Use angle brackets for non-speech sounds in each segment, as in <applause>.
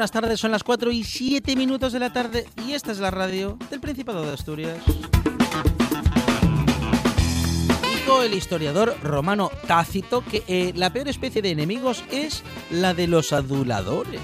Buenas tardes. Son las 4 y 7 minutos de la tarde y esta es la radio del Principado de Asturias. Dijo el historiador romano Tácito que eh, la peor especie de enemigos es la de los aduladores.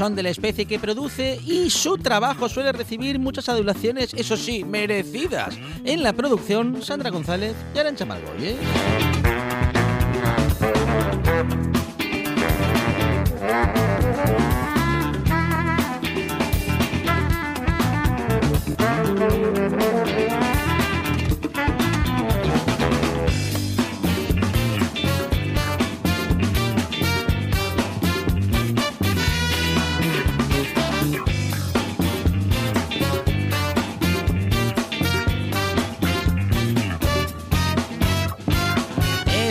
Son de la especie que produce y su trabajo suele recibir muchas adulaciones, eso sí, merecidas. En la producción, Sandra González y Arancha Margoye.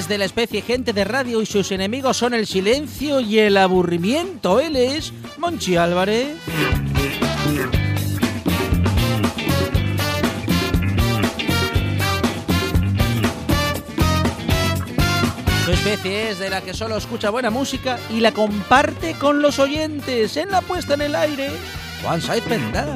De la especie gente de radio y sus enemigos son el silencio y el aburrimiento. Él es Monchi Álvarez. Su especie es de la que solo escucha buena música y la comparte con los oyentes en la puesta en el aire. Juan Saiz Pendada.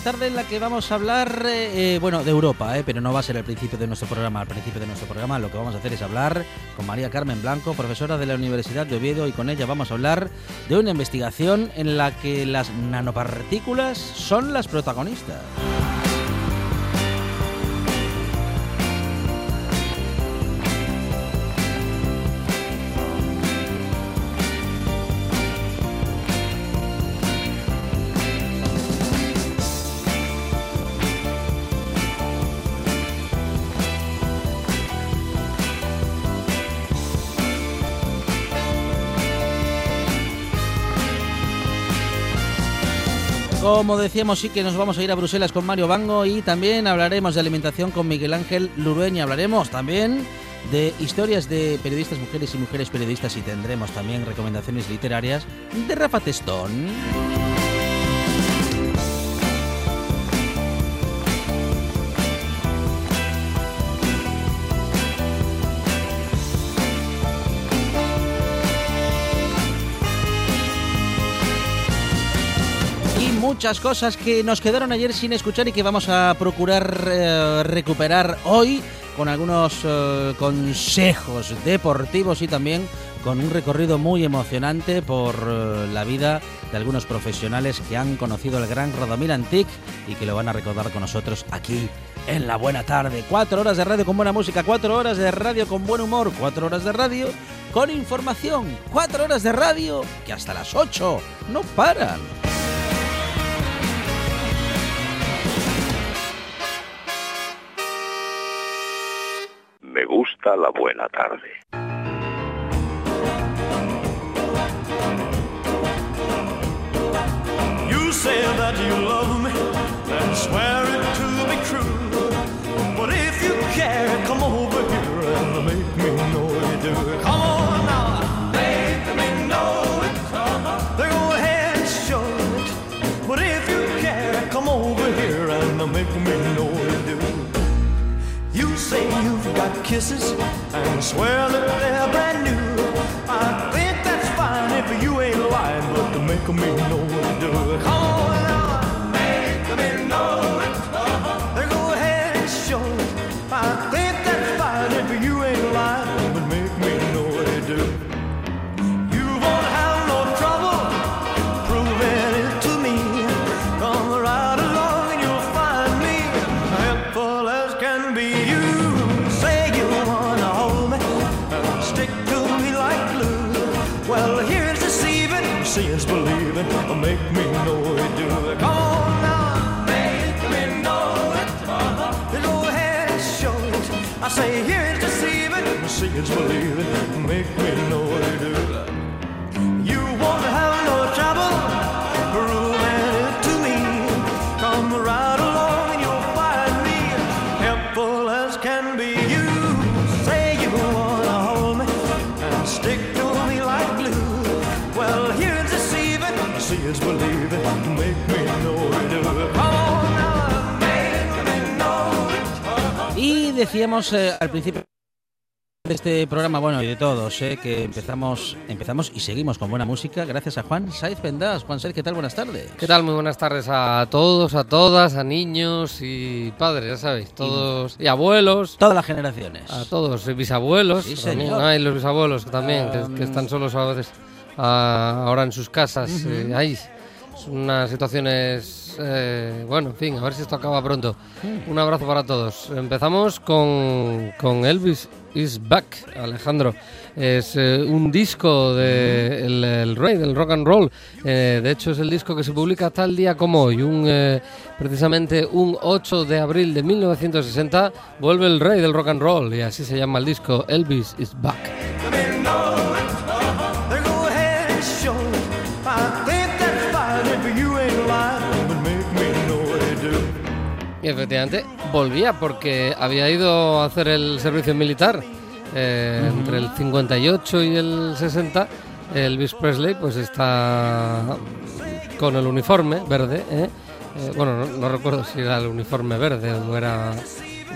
Tarde en la que vamos a hablar, eh, eh, bueno, de Europa, eh, pero no va a ser el principio de nuestro programa. Al principio de nuestro programa lo que vamos a hacer es hablar con María Carmen Blanco, profesora de la Universidad de Oviedo, y con ella vamos a hablar de una investigación en la que las nanopartículas son las protagonistas. Como decíamos, sí que nos vamos a ir a Bruselas con Mario Bango y también hablaremos de alimentación con Miguel Ángel Lurueña. Hablaremos también de historias de periodistas mujeres y mujeres periodistas y tendremos también recomendaciones literarias de Rafa Testón. Muchas cosas que nos quedaron ayer sin escuchar y que vamos a procurar eh, recuperar hoy con algunos eh, consejos deportivos y también con un recorrido muy emocionante por eh, la vida de algunos profesionales que han conocido el gran Rodomil Antique y que lo van a recordar con nosotros aquí en la buena tarde. Cuatro horas de radio con buena música, cuatro horas de radio con buen humor, cuatro horas de radio con información, cuatro horas de radio que hasta las ocho no paran. Gusta la buena tarde. You say that you love me and swear it to be true. But if you care, come over here and make me know you do. Kisses and swear that they're brand new. I think that's fine if you ain't lying, but to make me seeing's believing. Make me know what you do. You won't have no trouble proving it to me. Come right along and you'll find me helpful as can be. You say you wanna hold me and stick to me like glue. Well, here's deceiving, see it's believing. Make me know what you do. Come on now, make me know. Y decíamos eh, al principio de este programa, bueno, y de todos, eh, que empezamos, empezamos y seguimos con buena música gracias a Juan Saiz Pendas. Juan Saiz, ¿qué tal? Buenas tardes. ¿Qué tal? Muy buenas tardes a todos, a todas, a niños y padres, ya sabéis, todos y abuelos, Todas las generaciones. a todos, y bisabuelos, Sí, también hay los bisabuelos también, que, que están solos a veces ah, ahora en sus casas. eh, hay unas situaciones, eh, bueno, en fin, a ver si esto acaba pronto. Un abrazo para todos. Empezamos con, con Elvis is Back, Alejandro. Es eh, un disco de el, rey del rock and roll. Eh, de hecho, es el disco que se publica tal día como hoy. Un, eh, precisamente un 8 de abril de 1960 vuelve el rey del rock and roll y así se llama el disco Elvis is Back. Y efectivamente volvía porque había ido a hacer el servicio militar eh, entre el 58 y el 60. Elvis Presley pues está con el uniforme verde. ¿eh? Eh, bueno, no, no recuerdo si era el uniforme verde o era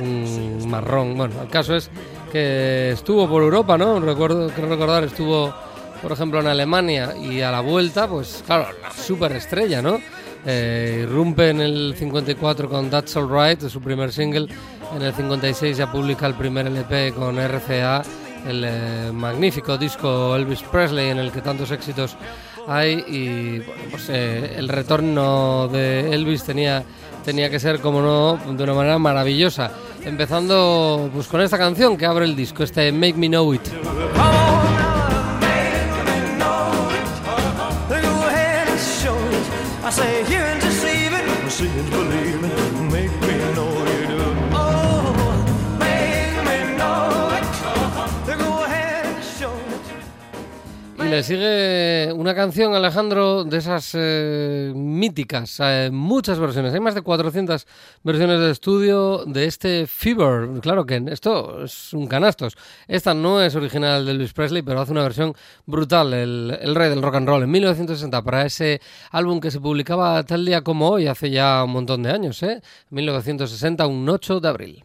un marrón. Bueno, el caso es que estuvo por Europa, ¿no? Recuerdo, creo recordar, estuvo, por ejemplo, en Alemania y a la vuelta, pues claro, la superestrella, ¿no? Eh, irrumpe en el 54 con That's Alright, su primer single. En el 56 ya publica el primer LP con RCA, el eh, magnífico disco Elvis Presley, en el que tantos éxitos hay. Y bueno, pues eh, el retorno de Elvis tenía, tenía que ser, como no, de una manera maravillosa. Empezando pues con esta canción que abre el disco, este Make Me Know It. Sigue una canción, Alejandro, de esas eh, míticas, eh, muchas versiones. Hay más de 400 versiones de estudio de este Fever. Claro que esto es un canastos. Esta no es original de Elvis Presley, pero hace una versión brutal, el, el rey del rock and roll, en 1960, para ese álbum que se publicaba tal día como hoy, hace ya un montón de años, ¿eh? 1960, un 8 de abril.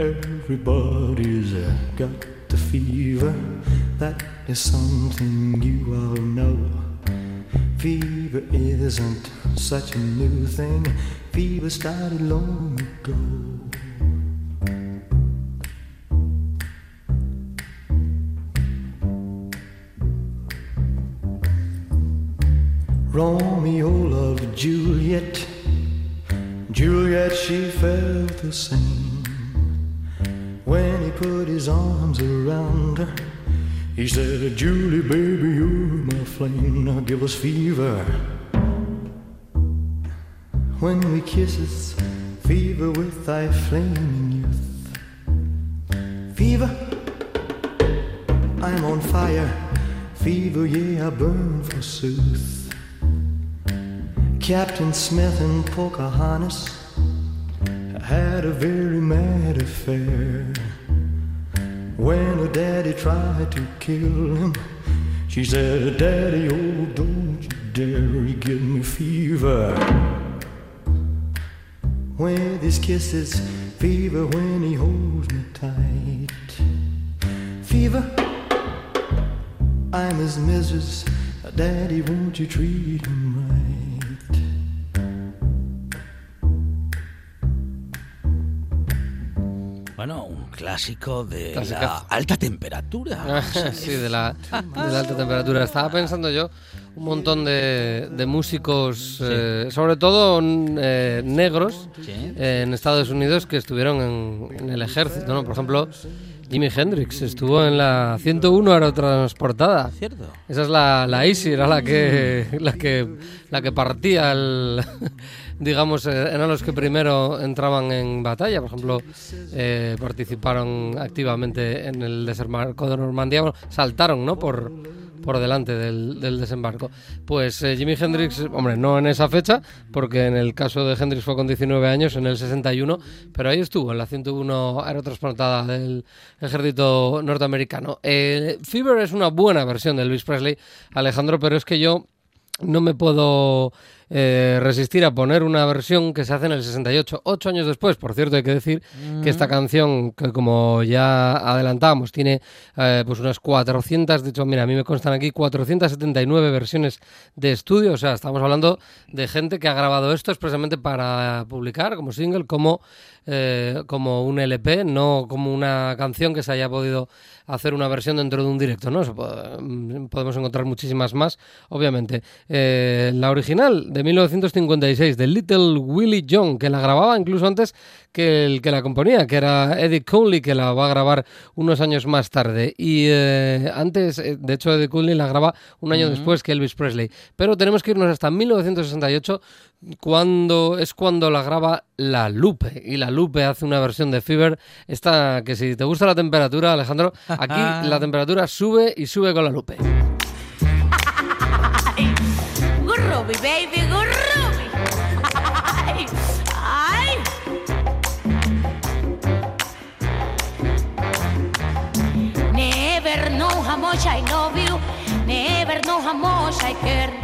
Everybody's uh, got the fever, that is something you all know. Fever isn't such a new thing, fever started long ago. Romeo loved Juliet. Juliet, she felt the same. When he put his arms around her, he said, Julie, baby, you're my flame. Now give us fever. When we kisses, fever with thy flaming youth. Fever, I'm on fire. Fever, yeah, I burn forsooth. Captain Smith and Pocahontas had a very mad affair. When her daddy tried to kill him, she said, Daddy, oh, don't you dare, give me fever. With his kisses, fever when he holds me tight. Fever, I'm his missus, Daddy, won't you treat him clásico de la alta temperatura. <laughs> sí, de la, de la alta temperatura. Estaba pensando yo un montón de, de músicos, eh, sobre todo eh, negros, Sí. eh, en Estados Unidos que estuvieron en, en el ejército. ¿no? Por ejemplo, Jimi Hendrix estuvo en la 101 aerotransportada. ¿Cierto? Esa es la, la Easy, era la que, la que, la que partía el, digamos, eh, eran los que primero entraban en batalla. Por ejemplo, eh, participaron activamente en el desembarco de Normandía, bueno, saltaron, ¿no? Por, por delante del, desembarco. Pues eh, Jimi Hendrix, hombre, no en esa fecha, porque en el caso de Hendrix fue con 19 años, en el 61, pero ahí estuvo, en la 101 aerotransportada del ejército norteamericano. Fever es una buena versión de Elvis Presley, Alejandro, pero es que yo no me puedo eh, resistir a poner una versión que se hace en el 68, ocho años después. Por cierto, hay que decir que esta canción, que como ya adelantábamos, tiene eh, pues unas 400, de hecho, mira, a mí me constan aquí 479 versiones de estudio. O sea, estamos hablando de gente que ha grabado esto expresamente para publicar como single, como, eh, como un LP, no como una canción que se haya podido hacer una versión dentro de un directo, ¿no? Eso po- mm, podemos encontrar muchísimas más, obviamente. Eh, la original de 1956, de Little Willie John, que la grababa incluso antes que el que la componía, que era Eddie Cooley, que la va a grabar unos años más tarde. Y eh, antes, eh, de hecho, Eddie Cooley la graba un año después que Elvis Presley. Pero tenemos que irnos hasta 1968, cuando es cuando la graba La Lupe. Y La Lupe hace una versión de Fever. Esta que si te gusta la temperatura, Alejandro, aquí <laughs> la temperatura sube y sube con La Lupe. Baby, groovy. Ay, ay. Never know how much I love you. Never know how much I care.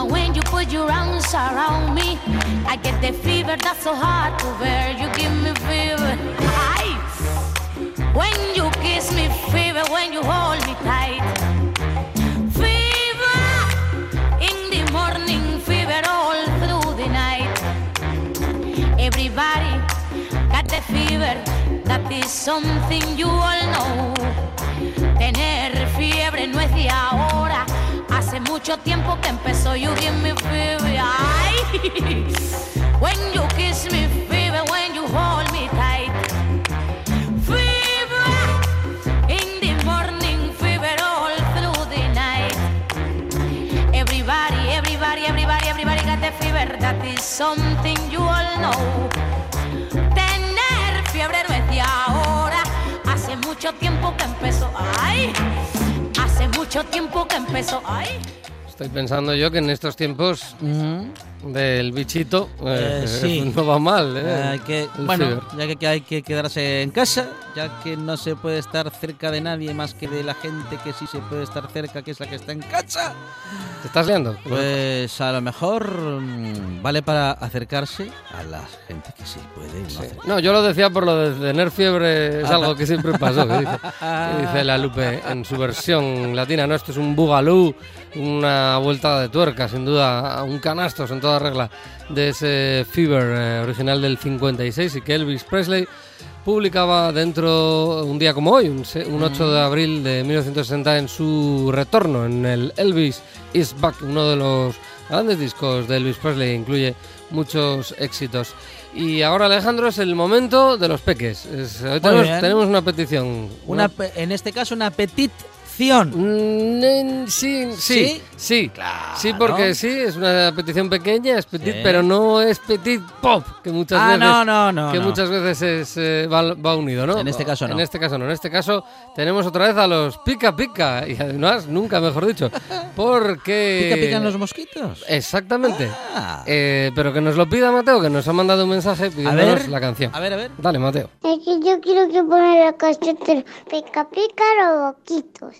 And when you put your arms around me, I get the fever that's so hard to bear. You give me fever. Ay. When you kiss me, fever. When you hold me tight. Fever in the morning, fever all through the night. Everybody got the fever, that is something you all know. Tener fiebre no es de ahora, mucho tiempo que empezó You give me fever. Ay. <laughs> When you kiss me fever When you hold me tight. Fever In the morning Fever all through the night. Everybody, everybody, everybody, everybody got the fever. That is something you all know. Tener fiebre no es de ahora. Hace mucho tiempo que empezó. Ay Hace mucho tiempo que empezó. Ay Estoy pensando yo que en estos tiempos del bichito eh, Eh, sí. <laughs> no va mal. ¿eh? Hay que, bueno, fever. ya que, hay que quedarse en casa, ya que no se puede estar cerca de nadie más que de la gente que sí se puede estar cerca, que es la que está en casa. ¿Te estás liando? Pues a lo mejor mm, vale para acercarse a la gente que sí puede. no acercarse. No, yo lo decía por lo de tener fiebre, es Ah, algo que siempre pasó, que dice, que dice la Lupe en su versión latina. No, esto es un bugalú, una vuelta de tuerca, sin duda, un canastos en toda regla de ese Fever eh, original del 56 y que Elvis Presley publicaba dentro un día como hoy, un, un 8 de abril de 1960 en su retorno en el Elvis Is Back, uno de los grandes discos de Elvis Presley, incluye muchos éxitos. Y ahora Alejandro es el momento de los peques. Es- hoy tenemos, una petición. Una, en este caso, una petición. Mm, en- sí, sí, ¿Sí? sí, Claro. sí, porque sí, es una petición pequeña, es petit, Sí. pero no es petit pop, que muchas Ah, veces, no, no, no, que no. muchas veces es, eh, va, va unido, ¿no? En este caso no. En este caso no, en este caso tenemos otra vez a los pica pica y además nunca mejor dicho, <laughs> porque ¿Pica pican los mosquitos? exactamente, Ah. Eh, pero que nos lo pida Mateo, que nos ha mandado un mensaje a pidiéndonos ver, la canción. A ver, a ver. Dale, Mateo. Es que yo quiero que ponga la canción de Pica Pica los boquitos.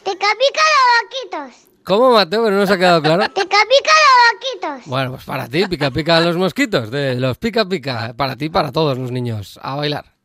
Pica Pica los boquitos. ¿Cómo, Mateo? Que no nos ha quedado claro. Pica Pica los boquitos. Bueno, pues para ti, pica pica los mosquitos, de los pica pica, para ti y para todos los niños. A bailar.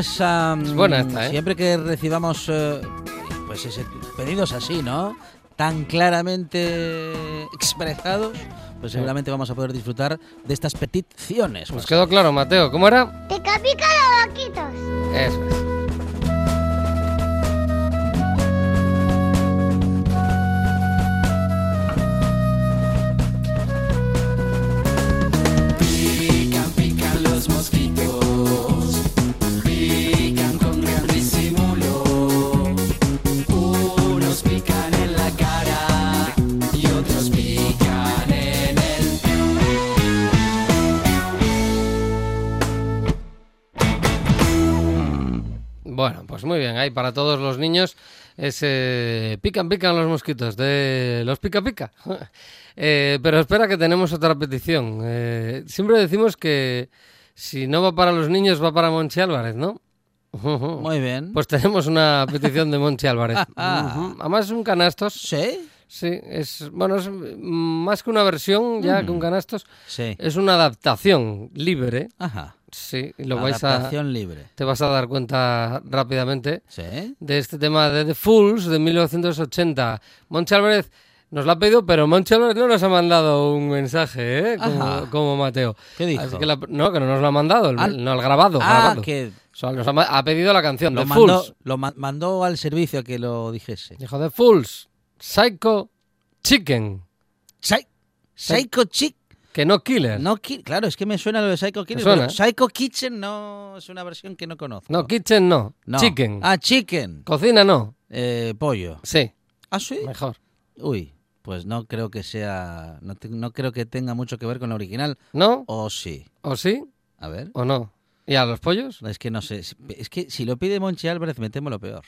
Es buena esta, ¿eh? siempre que recibamos eh, pues ese, pedidos así, ¿no? Tan claramente expresados, pues seguramente vamos a poder disfrutar de estas peticiones. Nos quedó claro, Mateo. ¿Cómo era? Pica Pica los boquitos. Eso Bueno, pues muy bien, ahí para todos los niños ese pican pican los mosquitos de los pica pica. <laughs> Eh, pero espera que tenemos otra petición. Eh, siempre decimos que si no va para los niños va para Monchi Álvarez, ¿no? <laughs> Muy bien. Pues tenemos una petición de Monchi Álvarez. <laughs> Ujú. Además es un canastos. ¿Sí? Sí, es bueno, es mm, más que una versión ya que un canastos. Sí. Es una adaptación libre. Ajá. Sí, lo vais a Adaptación libre. te vas a dar cuenta rápidamente Sí. de este tema de The Fools de 1980. Monchi Álvarez nos lo ha pedido, pero Monchi Álvarez no nos ha mandado un mensaje, ¿eh? Como, Mateo. ¿Qué dijo? Así que la- no, que no nos lo ha mandado, el- Ah. no el grabado. Ah, grabado. que O sea, nos ha, pedido la canción, lo The mandó, Fools. lo ma- mandó al servicio a que lo dijese. Dijo The Fools, Psycho Chicken, Psy- Psycho Chick. Que no Killer. No, Ki- claro, es que me suena lo de Psycho suena? pero Psycho Kitchen no es una versión que no conozco. No, Kitchen no, No. Chicken. Ah, chicken. Cocina no, Eh, pollo. sí, Ah, sí. mejor. Uy, pues no creo que sea. No, te- no creo que tenga mucho que ver con la original. ¿No? O sí. ¿O sí? A ver. ¿O no? ¿Y a los pollos? Es que no sé. Es que si lo pide Monchi Álvarez, me temo lo peor.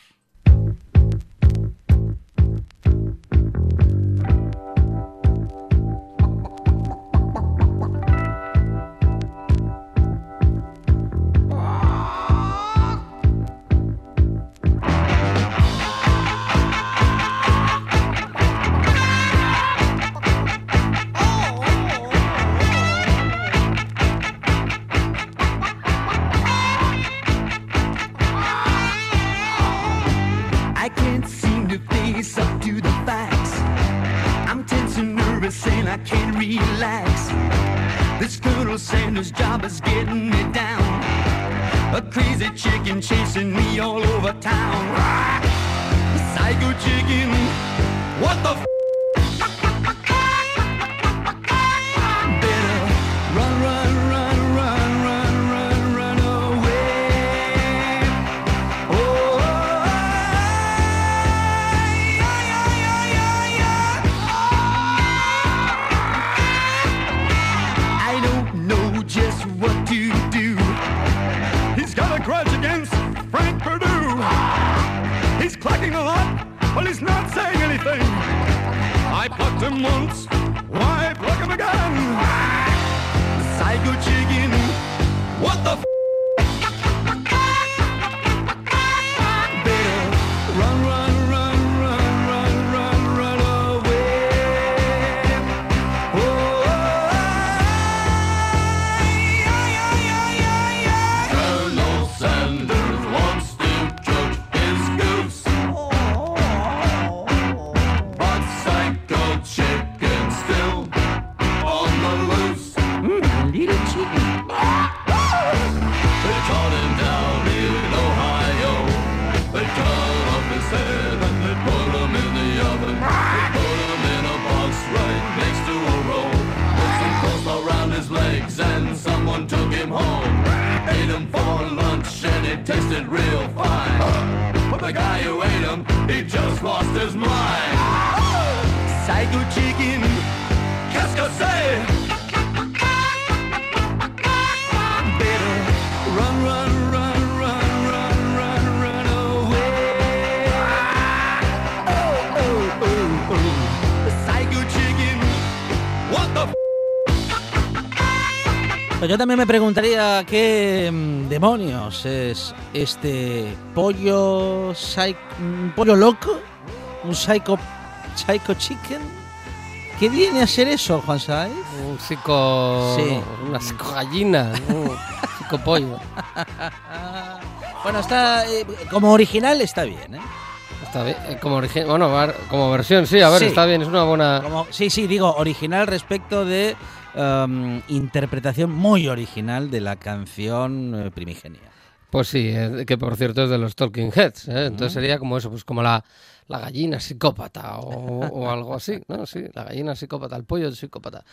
Yo también me preguntaría qué mm, demonios es este pollo psy- un pollo loco, un psycho psycho chicken. ¿Qué viene a ser eso, Juan Saiz? Un psico... Sí. Una psicogallina, <laughs> un psicopollo. Bueno, está eh, como original está bien, ¿eh? Está bien, eh, como origi- bueno, como versión, sí, a ver, Sí. está bien, es una buena... Como- sí, sí, digo original respecto de um, interpretación muy original de la canción eh, primigenia. Pues sí, que por cierto es de los Talking Heads. ¿eh? Entonces sería como eso, pues como la, la gallina psicópata o, o <laughs> algo así, ¿no? Sí, la gallina psicópata, el pollo psicópata.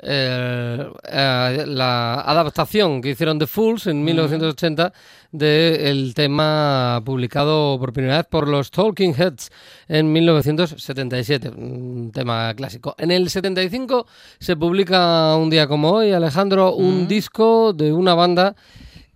Eh, eh, la adaptación que hicieron The Fools en 1980 del tema publicado por primera vez por los Talking Heads en 1977, un tema clásico. En el 75 se publica un día como hoy, Alejandro, un disco de una banda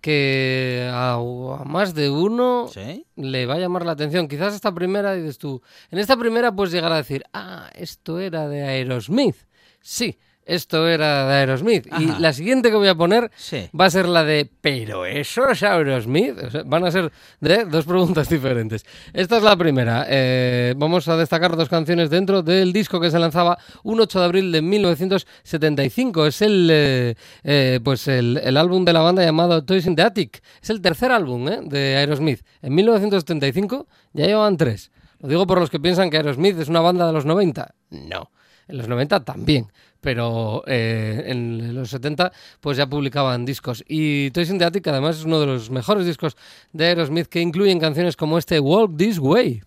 que a, a más de uno ¿Sí? le va a llamar la atención. Quizás esta primera, dices tú, en esta primera puedes llegar a decir, ah, esto era de Aerosmith. Sí, esto era de Aerosmith. Ajá. Y la siguiente que voy a poner Sí. va a ser la de, pero eso es Aerosmith. O sea, van a ser de dos preguntas <laughs> diferentes. Esta es la primera. Eh, vamos a destacar dos canciones dentro del disco que se lanzaba un 8 de abril de 1975. Es el, eh, eh, pues el, el álbum de la banda llamado Toys in the Attic. Es el tercer álbum eh, de Aerosmith. En 1975 ya llevaban tres. Lo digo por los que piensan que Aerosmith es una banda de los 90. No. En los 90 también, pero eh, en los 70 pues ya publicaban discos. Y Toys in the Attic además es uno de los mejores discos de Aerosmith que incluyen canciones como este Walk This Way.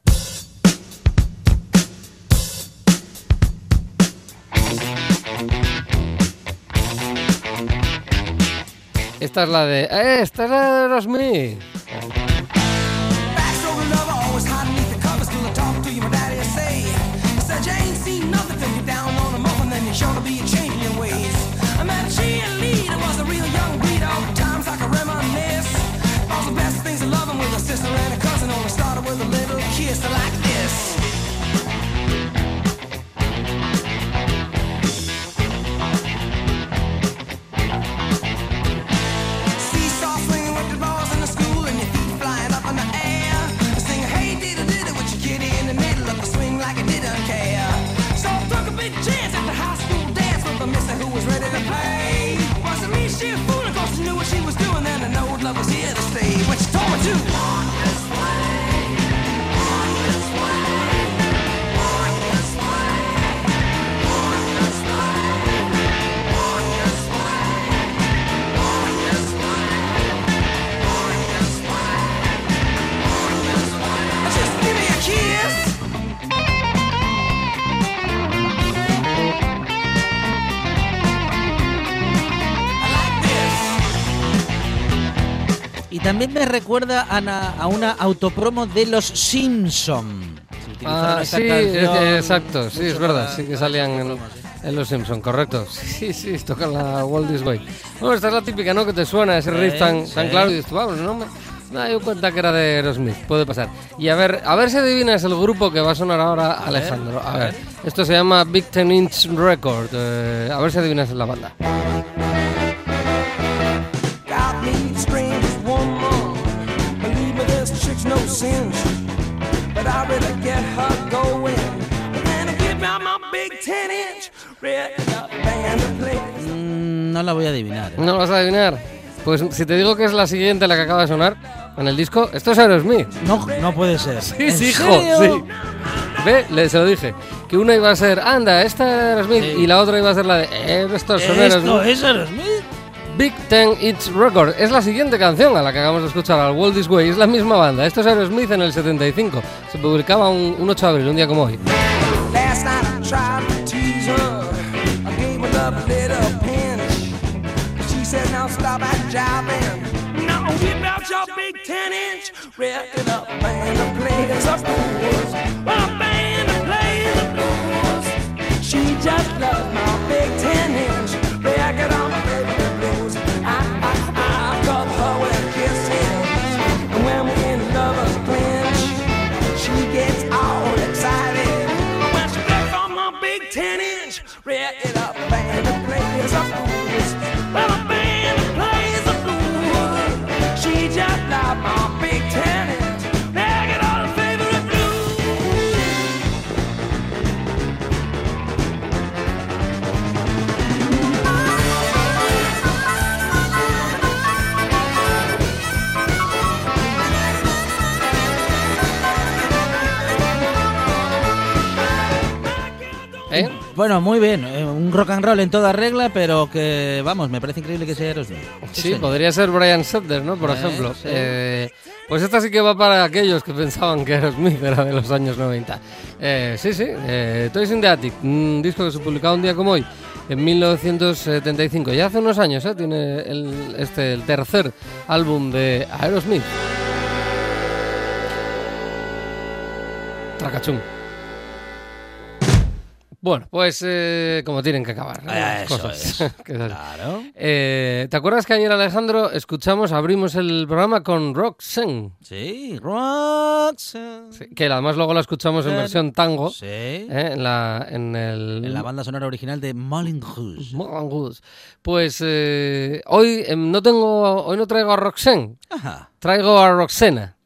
Esta es la de... ¡Eh, esta es la de Aerosmith! Little kiss like también me recuerda a una, a una autopromo de los Simpson. Ah, sí, canción exacto, sí, es verdad, para- sí que salían en, en Los Simpson, correcto. <laughs> Sí, sí, tocan la Walt This Way. Bueno, esta es la típica, ¿no? Que te suena ese riff tan, sí. tan claro y dices, vamos, no me, me doy cuenta que era de Aerosmith, puede pasar. Y a ver, a ver si adivinas el grupo que va a sonar ahora, Alejandro. a, a ver, ver. esto se llama Big Ten Inch Record. eh, a ver si adivinas la banda. Mm, no la voy a adivinar. ¿eh? ¿No lo vas a adivinar? Pues si te digo que es la siguiente, la que acaba de sonar en el disco, esto es Aerosmith. No, no puede ser. <laughs> Sí, ¿En sí, hijo, sí. Ve, le, se lo dije. Que una iba a ser, anda, esta es Aerosmith, Sí. y la otra iba a ser la de, eh, estos son ¿Esto Aerosmith. es Aerosmith? Big Ten It's Record. Es la siguiente canción a la que acabamos de escuchar, al Walt This Way. Es la misma banda. Esto es Aerosmith en el 75. Se publicaba un, un 8 de abril, un día como hoy. Last night I tried. A little pinch. She said, now stop that jiving. Now whip out your big 10 inch. Record up, band to play the blues. A band to play the blues. She just loves my big 10 inch. Bueno, muy bien. eh, Un rock and roll en toda regla, pero que, vamos, me parece increíble que sea Aerosmith. Sí, podría ser Brian Setzer, ¿no? Por Eh, ejemplo. sí. Eh, pues esta sí que va para aquellos que pensaban que Aerosmith era de los años 90. Eh, sí, sí, eh, Toys in the Attic, un disco que se publicaba un día como hoy, en 1975. Ya hace unos años, ¿eh? Tiene el, este, el tercer álbum de Aerosmith. Tracachum. Bueno, pues eh, como tienen que acabar. ¿no? Las eso cosas. es. <laughs> Claro. Eh, ¿Te acuerdas que ayer, Alejandro, escuchamos, abrimos el programa con Roxanne? Sí, Roxanne. Sí, que además luego la escuchamos en versión tango. Sí. eh, en, la, en el. En la banda sonora original de Moulin Rouge. Moulin Rouge. Pues eh, hoy em, no tengo, hoy no traigo a Roxanne, Ajá. traigo a Roxana.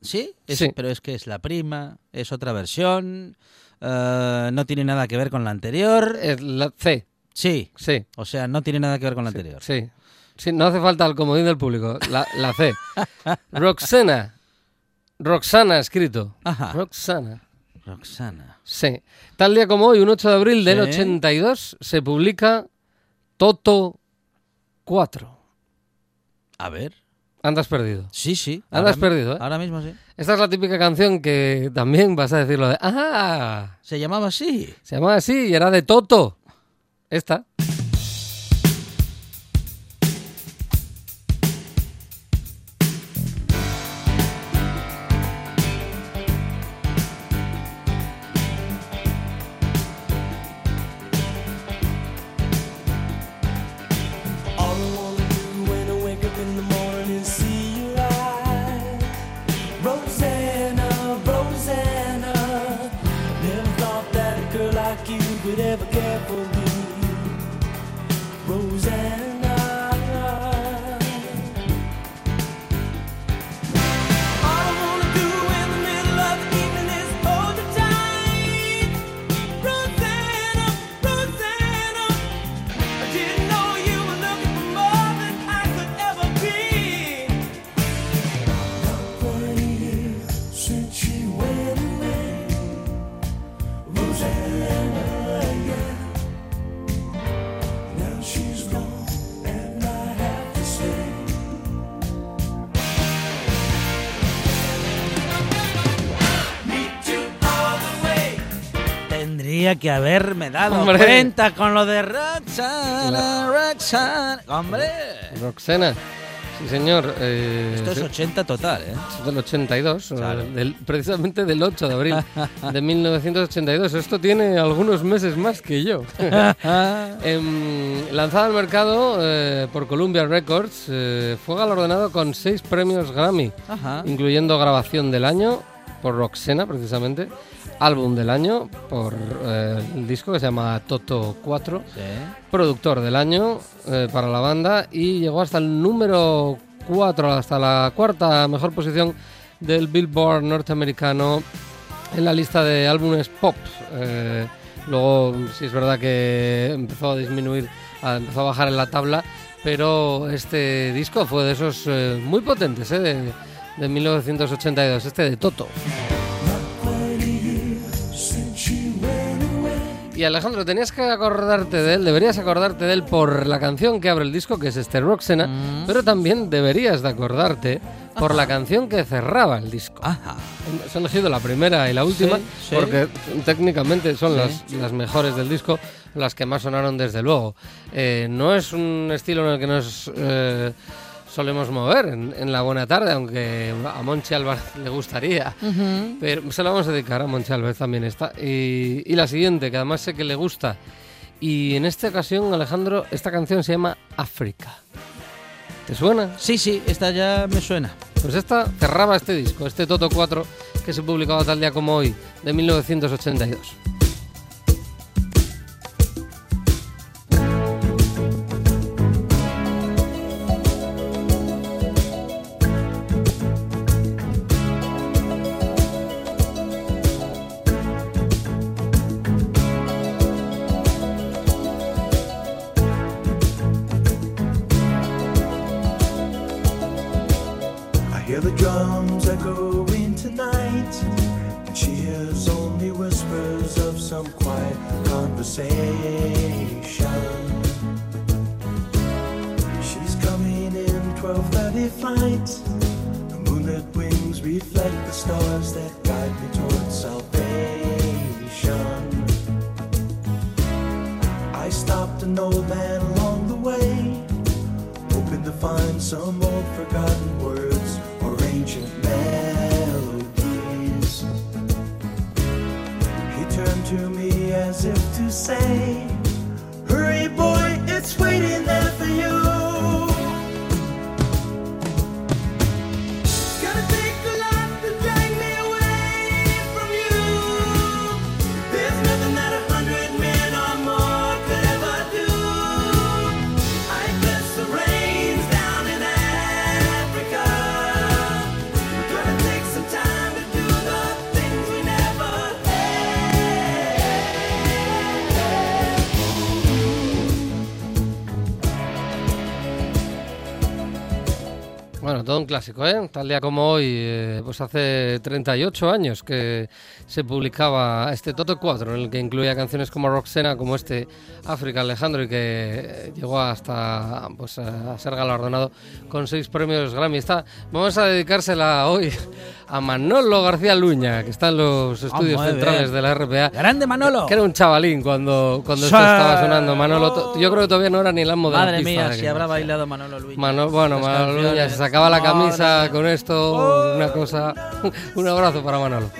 ¿Sí? Es- Sí. Pero es que es la prima, es otra versión, eh, no tiene nada que ver con la anterior. La C, Sí, sí. o sea, no tiene nada que ver con la sí, anterior. Sí. Sí, no hace falta el comodín del público. La, la C. <laughs> Roxana. Roxana escrito. Ajá. Roxana. Roxana. Sí. Tal día como hoy, un 8 de abril del Sí. 82, se publica Toto 4. A ver. Andas perdido. Sí, sí. Ahora mi- perdido, ¿eh? Ahora mismo sí. Esta es la típica canción que también vas a decirlo de ¡Ah! Se llamaba así. Se llamaba así y era de Toto. Esta. Que haberme dado Hombre. cuenta con lo de Roxana, Roxana. Hombre. Roxana. Sí, señor. eh, Esto es sí, 80 total, ¿eh? es del 82, Claro. eh, del- precisamente del 8 de abril <laughs> de 1982. Esto tiene algunos meses más que yo. <laughs> <laughs> Lanzada al mercado eh, por Columbia Records, eh, fue galardonado con seis premios Grammy, Ajá. incluyendo grabación del año por Roxana, precisamente, álbum del año por eh, el disco que se llama Toto 4, Sí. productor del año eh, para la banda y llegó hasta el número 4, hasta la cuarta mejor posición del Billboard norteamericano en la lista de álbumes pop. Eh, luego, sí es verdad que empezó a disminuir, a- empezó a bajar en la tabla, pero este disco fue de esos eh, muy potentes, eh, de, de 1982, este de Toto. Y Alejandro, tenías que acordarte de él, deberías acordarte de él por la canción que abre el disco, que es este Roxana, pero también deberías de acordarte por la canción que cerraba el disco. Ajá. Se han elegido la primera y la última Sí, sí. porque técnicamente son Sí. las, las mejores del disco, las que más sonaron desde luego. Eh, no es un estilo en el que nos eh, solemos mover en, en la buena tarde, aunque a Monchi Álvarez le gustaría. Pero se la vamos a dedicar a Monchi Álvarez también esta. Y, y la siguiente, que además sé que le gusta. Y en esta ocasión, Alejandro, esta canción se llama África. ¿Te suena? Sí, sí, esta ya me suena. Pues esta cerraba este disco, este Toto 4, que se publicaba tal día como hoy, de 1982. Todo un clásico, ¿eh? Tal día como hoy, eh, pues hace 38 años que se publicaba este Toto 4, en el que incluía canciones como Roxana, como este África Alejandro, y que eh, llegó hasta pues, a ser galardonado con seis premios Grammy. Está, vamos a dedicársela hoy a Manolo García Luña, que está en los estudios muy centrales de la RPA. ¡Grande Manolo! Que era un chavalín cuando, cuando esto estaba sonando. Manolo, yo creo que todavía no era ni la moda. Madre mía, si habrá bailado Manolo. Mano, bueno, Manolo Luña se sacaba la camisa con esto, una cosa. <laughs> Un abrazo para Manolo.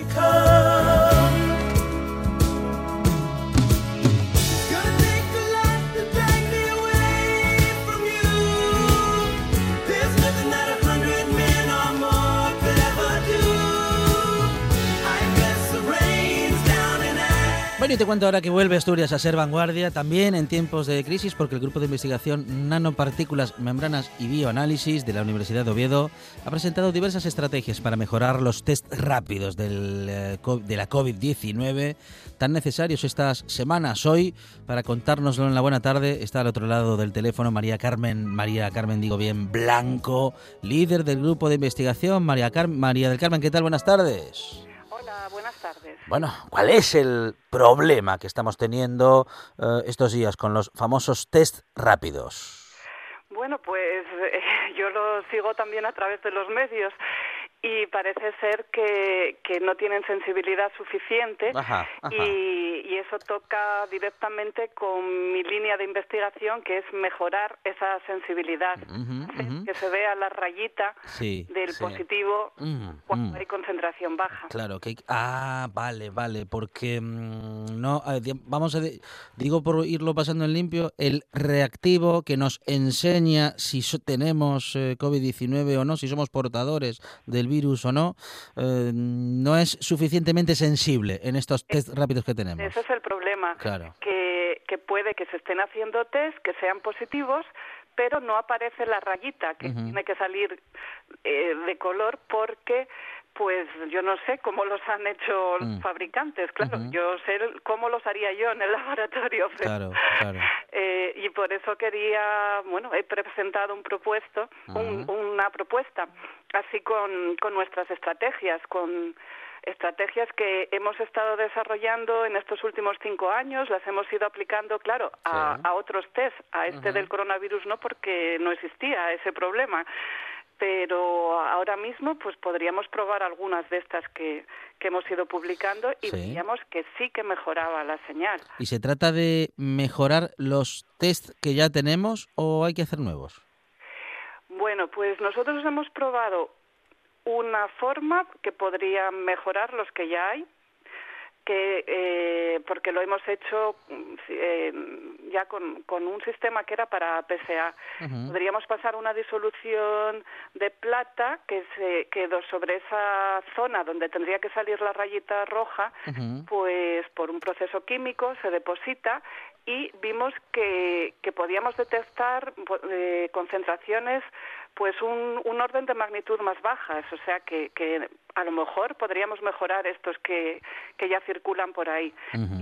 Bueno, y te cuento ahora que vuelve Asturias a ser vanguardia también en tiempos de crisis porque el grupo de investigación Nanopartículas, Membranas y Bioanálisis de la Universidad de Oviedo ha presentado diversas estrategias para mejorar los test rápidos del, eh, de la COVID-19 tan necesarios estas semanas. Hoy, para contárnoslo en la buena tarde, está al otro lado del teléfono María Carmen, María Carmen, digo bien, Blanco, líder del grupo de investigación. María, Car- María del Carmen, ¿qué tal? Buenas tardes. Hola, buenas tardes. Bueno, ¿cuál es el problema que estamos teniendo eh, estos días con los famosos test rápidos? Bueno, pues eh, <laughs> yo lo sigo también a través de los medios y parece ser que, que no tienen sensibilidad suficiente Ajá, ajá. Y, y eso toca directamente con mi línea de investigación que es mejorar esa sensibilidad, que se vea la rayita Sí, del sí. positivo cuando hay concentración baja. Claro, que hay- ah, vale, vale, porque mm, no, vamos a de- digo por irlo pasando en limpio, el reactivo que nos enseña si so- tenemos eh, COVID-19 o no, si somos portadores del virus o no, eh, no es suficientemente sensible en estos test rápidos que tenemos. Ese es el problema. Claro. Que, que puede que se estén haciendo test que sean positivos, pero no aparece la rayita que tiene que salir eh, de color porque pues yo no sé cómo los han hecho los Mm. fabricantes, claro, yo sé cómo los haría yo en el <laughs> laboratorio. pero- Claro, claro. <laughs> Eh, y por eso quería, bueno, he presentado un propuesto, un- una propuesta, así con, con nuestras estrategias, con estrategias que hemos estado desarrollando en estos últimos cinco años, las hemos ido aplicando, claro, a, Sí. a otros test, a este del coronavirus no, porque no existía ese problema. Pero ahora mismo, pues podríamos probar algunas de estas que, que hemos ido publicando y Sí. veíamos que sí que mejoraba la señal. ¿Y se trata de mejorar los test que ya tenemos o hay que hacer nuevos? Bueno, pues nosotros hemos probado una forma que podría mejorar los que ya hay, que eh, porque lo hemos hecho mm, eh, ya con, con un sistema que era para PSA. Podríamos pasar una disolución de plata que se quedó sobre esa zona donde tendría que salir la rayita roja, pues por un proceso químico se deposita y vimos que, que podíamos detectar po- eh, concentraciones pues un, un orden de magnitud más bajas, o sea que, que a lo mejor podríamos mejorar estos que, que ya circulan por ahí.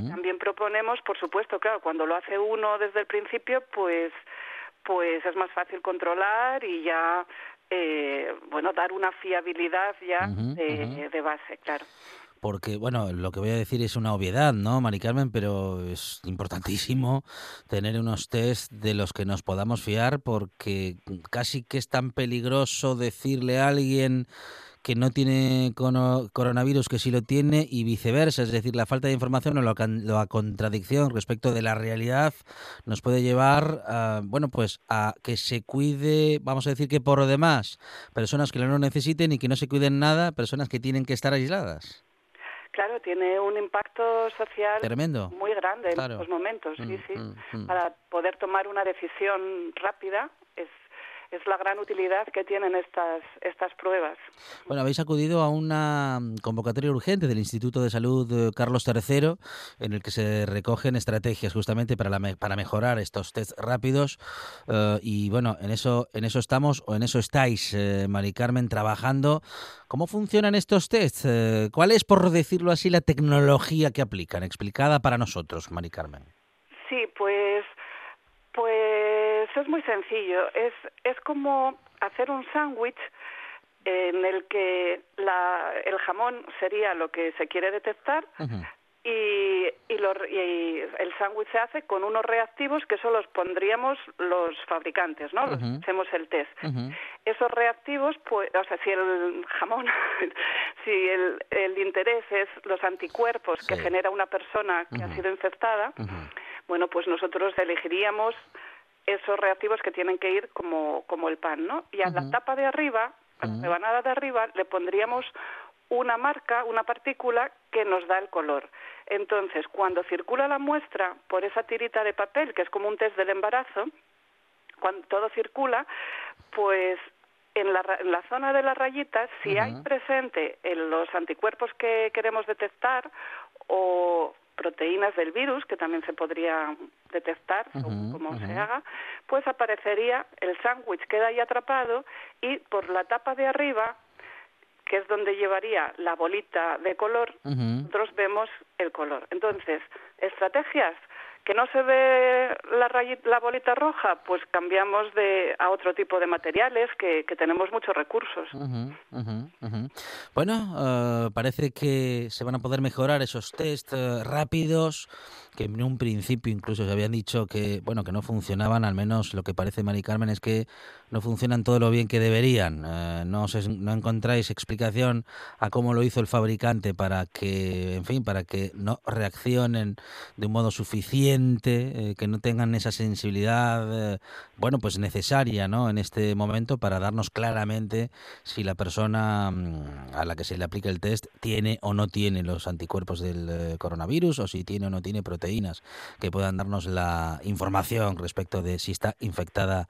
También proponemos, por supuesto, claro, cuando lo hace uno desde el principio, pues pues es más fácil controlar y ya eh, bueno dar una fiabilidad ya de base, claro. Porque, bueno, lo que voy a decir es una obviedad, ¿no, Mari Carmen? Pero es importantísimo tener unos test de los que nos podamos fiar, porque casi que es tan peligroso decirle a alguien que no tiene coronavirus que sí lo tiene y viceversa, es decir, la falta de información o la contradicción respecto de la realidad nos puede llevar a, bueno, pues a que se cuide, vamos a decir que por lo demás, personas que no lo necesiten y que no se cuiden nada, personas que tienen que estar aisladas. Claro, tiene un impacto social Tremendo. muy grande en estos momentos, sí, Mm, sí. mm, mm. Para poder tomar una decisión rápida es, es la gran utilidad que tienen estas, estas pruebas. Bueno, habéis acudido a una convocatoria urgente del Instituto de Salud eh, Carlos III, en el que se recogen estrategias justamente para, la para mejorar estos test rápidos. eh, y bueno, en eso, en eso estamos, o en eso estáis, eh, Mari Carmen, trabajando. ¿Cómo funcionan estos tests? Eh, ¿Cuál es, por decirlo así, la tecnología que aplican? Explicada para nosotros, Mari Carmen. Sí, pues, pues es muy sencillo. Es, es como hacer un sándwich en el que la, el jamón sería lo que se quiere detectar y, y, lo- y el sándwich se hace con unos reactivos que solo los pondríamos los fabricantes, ¿no? Ujú. Hacemos el test. Esos reactivos, pues, o sea, si el jamón, <laughs> si el, el interés es los anticuerpos que genera una persona que ha sido infectada, bueno, pues nosotros elegiríamos esos reactivos que tienen que ir como, como el pan, ¿no? Y a la tapa de arriba, a la rebanada de arriba, le pondríamos una marca, una partícula que nos da el color. Entonces, cuando circula la muestra por esa tirita de papel, que es como un test del embarazo, cuando todo circula, pues en la, en la zona de las rayitas, si hay presente en los anticuerpos que queremos detectar o proteínas del virus, que también se podría detectar, cómo se haga, pues aparecería el sándwich queda ahí atrapado y por la tapa de arriba, que es donde llevaría la bolita de color, nosotros vemos el color. Entonces, estrategias que no se ve la, la bolita roja, pues cambiamos de a otro tipo de materiales que, que tenemos muchos recursos. Ujú. Bueno, eh, parece que se van a poder mejorar esos test eh, rápidos que en un principio incluso se habían dicho que bueno que no funcionaban. Al menos lo que parece Mari Carmen es que no funcionan todo lo bien que deberían. Eh, no se- no encontráis explicación a cómo lo hizo el fabricante para que en fin para que no reaccionen de un modo suficiente, eh, que no tengan esa sensibilidad eh, bueno pues necesaria, ¿no? En este momento para darnos claramente si la persona mm, a la que se le aplica el test tiene o no tiene los anticuerpos del eh, coronavirus o si tiene o no tiene proteínas que puedan darnos la información respecto de si está infectada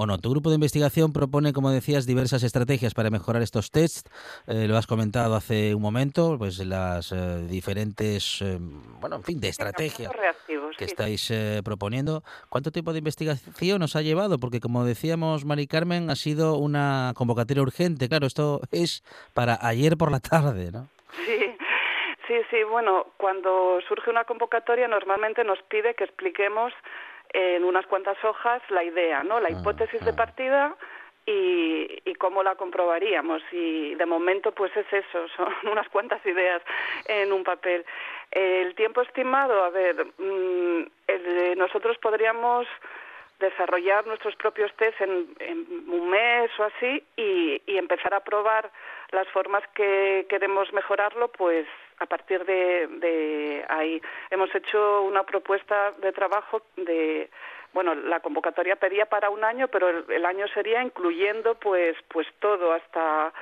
o no. Tu grupo de investigación propone, como decías, diversas estrategias para mejorar estos tests. Eh, lo has comentado hace un momento, pues las eh, diferentes, eh, bueno, en fin, de estrategias que estáis eh, proponiendo. ¿Cuánto tiempo de investigación os ha llevado? Porque como decíamos, Mari Carmen, ha sido una convocatoria urgente. Claro, esto es para ayer por la tarde, ¿no? Sí, sí, sí. Bueno, cuando surge una convocatoria normalmente nos pide que expliquemos en unas cuantas hojas la idea, ¿no? La hipótesis de partida y, y cómo la comprobaríamos. Y de momento, pues es eso, <laughs> son unas cuantas ideas en un papel. El tiempo estimado, a ver, mm, el nosotros podríamos desarrollar nuestros propios test en, en un mes o así y, y empezar a probar las formas que queremos mejorarlo, pues a partir de, de ahí. Hemos hecho una propuesta de trabajo de, bueno, la convocatoria pedía para un año, pero el, el año sería incluyendo pues, pues todo hasta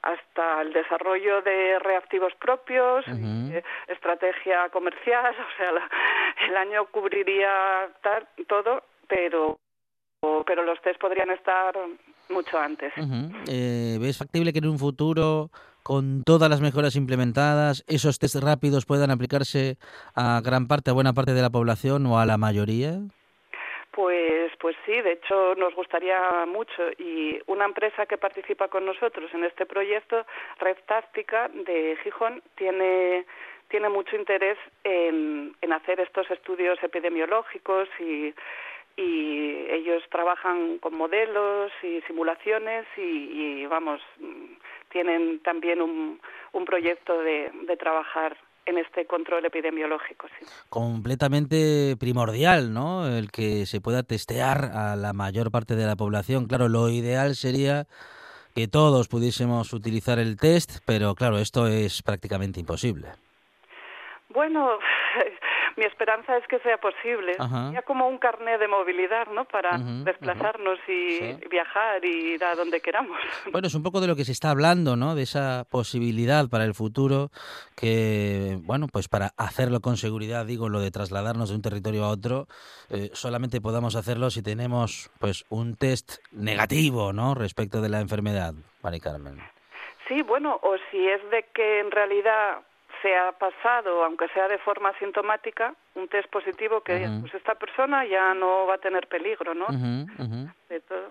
hasta el desarrollo de reactivos propios, eh, estrategia comercial, <laughs> o sea, la- el año cubriría tal- todo, pero pero los test podrían estar mucho antes. Eh, ¿Ves factible que en un futuro, con todas las mejoras implementadas, esos test rápidos puedan aplicarse a gran parte, a buena parte de la población o a la mayoría? Pues, pues sí, de hecho nos gustaría mucho y una empresa que participa con nosotros en este proyecto, Red Táctica de Gijón, tiene tiene mucho interés en, en hacer estos estudios epidemiológicos y, y ellos trabajan con modelos y simulaciones y, y, vamos, mm, tienen también un, un proyecto de, de trabajar en este control epidemiológico. Sí. completamente primordial, ¿no? El que se pueda testear a la mayor parte de la población. Claro, lo ideal sería que todos pudiésemos utilizar el test, pero claro, esto es prácticamente imposible. Bueno, <laughs> mi esperanza es que sea posible. Ajá. Ya como un carné de movilidad, ¿no? Para desplazarnos y Sí. viajar y ir a donde queramos. <laughs> Bueno, es un poco de lo que se está hablando, ¿no? De esa posibilidad para el futuro que, bueno, pues para hacerlo con seguridad, digo, lo de trasladarnos de un territorio a otro, eh, solamente podamos hacerlo si tenemos, pues, un test negativo, ¿no? Respecto de la enfermedad, Mari Carmen. Sí, bueno, o si es de que en realidad se ha pasado, aunque sea de forma asintomática, un test positivo que Ujú. pues esta persona ya no va a tener peligro, ¿no? De todo.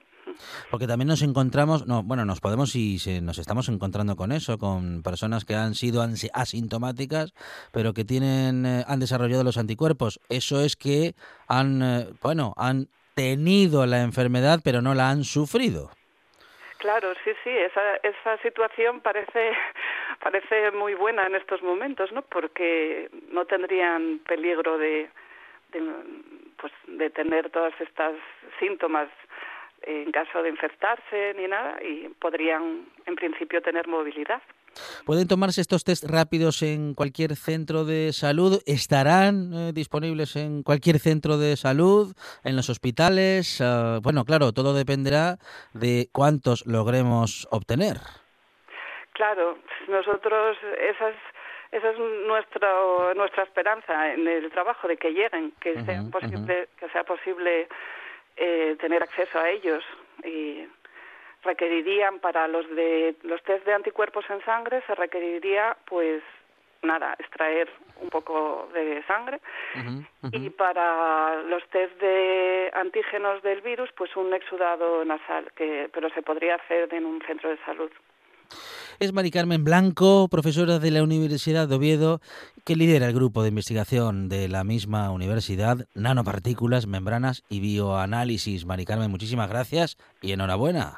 Porque también nos encontramos, no, bueno, nos podemos y se- nos estamos encontrando con eso, con personas que han sido asintomáticas, pero que tienen, eh, han desarrollado los anticuerpos. Eso es que han, eh, bueno, han tenido la enfermedad, pero no la han sufrido. Claro, sí, sí, esa, esa situación parece, <laughs> parece muy buena en estos momentos, ¿no? Porque no tendrían peligro de, de, pues, de tener todas estas síntomas en caso de infectarse ni nada y podrían, en principio, tener movilidad. ¿Pueden tomarse estos test rápidos en cualquier centro de salud? ¿Estarán eh, disponibles en cualquier centro de salud? ¿En los hospitales? Ah, bueno, claro, todo dependerá de cuántos logremos obtener. Claro, nosotros esa es, esa es nuestra nuestra esperanza en el trabajo de que lleguen, que sea posible que sea posible eh, tener acceso a ellos y requerirían para los de los test de anticuerpos en sangre se requeriría pues nada extraer un poco de sangre y para los test de antígenos del virus pues un exudado nasal que pero se podría hacer en un centro de salud. Es Mari Carmen Blanco, profesora de la Universidad de Oviedo, que lidera el grupo de investigación de la misma universidad, nanopartículas, membranas y bioanálisis. Mari Carmen, muchísimas gracias y enhorabuena.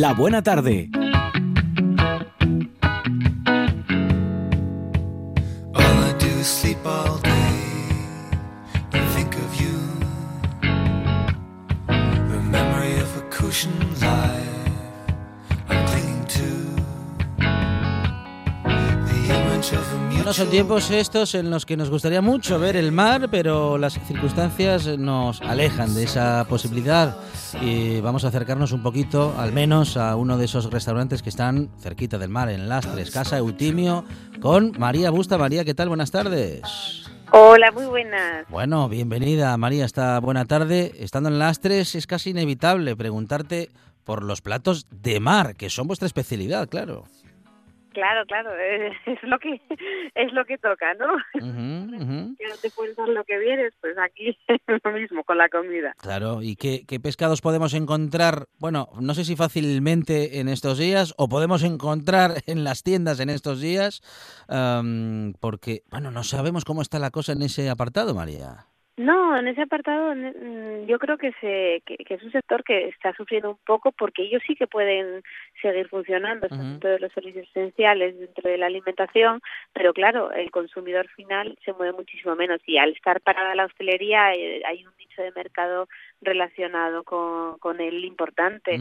La buena tarde. Bueno, son tiempos estos en los que nos gustaría mucho ver el mar, pero las circunstancias nos alejan de esa posibilidad. Y vamos a acercarnos un poquito, al menos, a uno de esos restaurantes que están cerquita del mar, en Lastres, Casa Eutimio, con María Busta. María, ¿qué tal? Buenas tardes. Hola, muy buenas. Bueno, bienvenida María, esta buena tarde. Estando en Lastres es casi inevitable preguntarte por los platos de mar, que son vuestra especialidad, claro. Claro, claro, es, <laughs> es lo que es lo que toca, ¿no? Que no <laughs> te puedes dar lo que vienes, pues aquí <laughs> es lo mismo con la comida. Claro, ¿y qué, qué pescados podemos encontrar? Bueno, no sé si fácilmente en estos días o podemos encontrar en las tiendas en estos días, am, porque, bueno, no sabemos cómo está la cosa en ese apartado, María. No, en ese apartado mm, yo creo que, se, que, que es un sector que está sufriendo un poco porque ellos sí que pueden seguir funcionando, Ujú. dentro de los servicios esenciales, dentro de la alimentación, pero claro, el consumidor final se mueve muchísimo menos y al estar parada la hostelería eh, hay un nicho de mercado relacionado con, con el importante.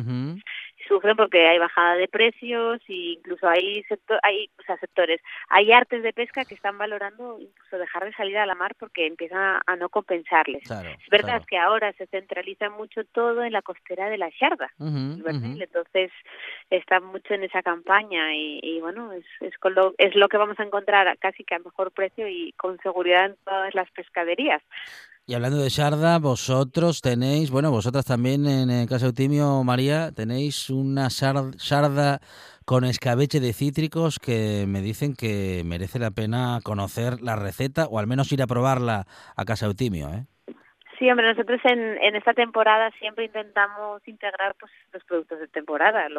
Sufren porque hay bajada de precios e incluso hay sector, hay o sea, sectores. Hay artes de pesca que están valorando incluso dejar de salir a la mar porque empiezan a no compensarles. Claro, es verdad que ahora se centraliza mucho todo en la costera de la Sharda ujú. entonces está mucho en esa campaña y, y bueno es, es, con lo, es lo que vamos a encontrar casi que a mejor precio y con seguridad en todas las pescaderías Y hablando de sarda, vosotros tenéis, bueno, vosotras también en Casa Eutimio, María, tenéis una sarda con escabeche de cítricos que me dicen que merece la pena conocer la receta o al menos ir a probarla a Casa Eutimio, ¿eh? Sí, hombre, nosotros en, en esta temporada siempre intentamos integrar pues los productos de temporada, lo